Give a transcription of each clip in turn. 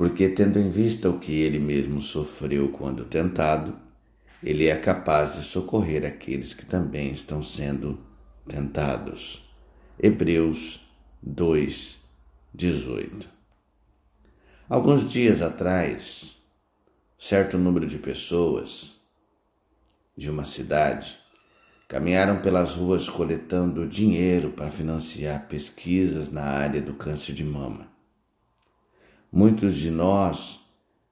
porque, tendo em vista o que ele mesmo sofreu quando tentado, ele é capaz de socorrer aqueles que também estão sendo tentados. Hebreus 2, 18. Alguns dias atrás, certo número de pessoas de uma cidade caminharam pelas ruas coletando dinheiro para financiar pesquisas na área do câncer de mama. Muitos de nós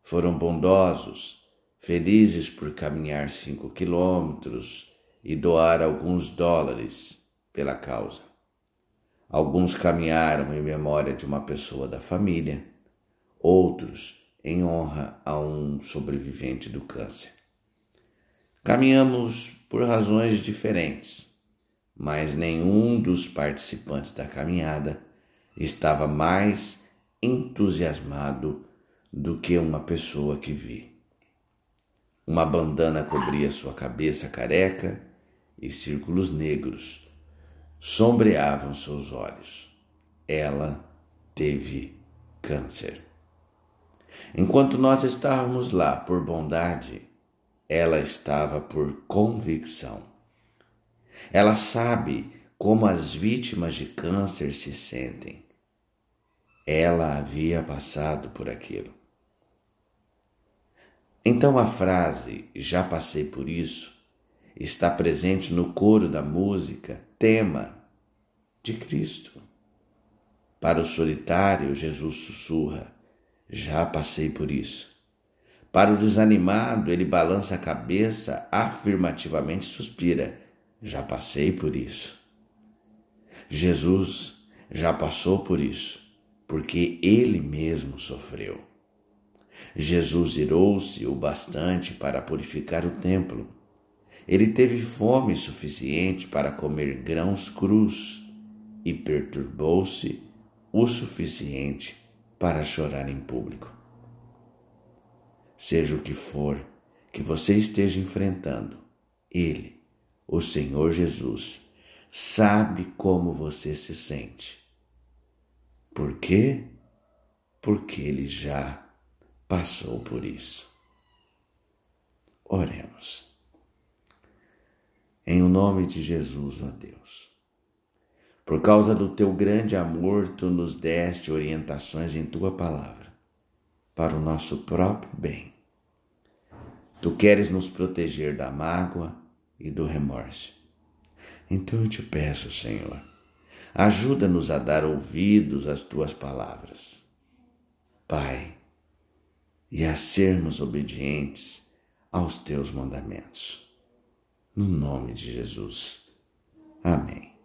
foram bondosos, felizes por caminhar cinco quilômetros e doar alguns dólares pela causa. Alguns caminharam em memória de uma pessoa da família, outros em honra a um sobrevivente do câncer. Caminhamos por razões diferentes, mas nenhum dos participantes da caminhada estava mais entusiasmado do que uma pessoa que vi. Uma bandana cobria sua cabeça careca e círculos negros sombreavam seus olhos. Ela teve câncer. Enquanto nós estávamos lá por bondade, ela estava por convicção. Ela sabe como as vítimas de câncer se sentem. Ela havia passado por aquilo. Então a frase já passei por isso está presente no coro da música, tema de Cristo. Para o solitário, Jesus sussurra: Já passei por isso. Para o desanimado, ele balança a cabeça, afirmativamente suspira: Já passei por isso. Jesus já passou por isso, porque ele mesmo sofreu. Jesus irou-se o bastante para purificar o templo. Ele teve fome suficiente para comer grãos crus e perturbou-se o suficiente para chorar em público. Seja o que for que você esteja enfrentando, Ele, o Senhor Jesus, sabe como você se sente. Por quê? Porque Ele já passou por isso. Oremos. Em o nome de Jesus, ó Deus. Por causa do teu grande amor, tu nos deste orientações em tua palavra para o nosso próprio bem. Tu queres nos proteger da mágoa e do remorso. Então eu te peço, Senhor, ajuda-nos a dar ouvidos às tuas palavras. Pai, e a sermos obedientes aos teus mandamentos. No nome de Jesus. Amém.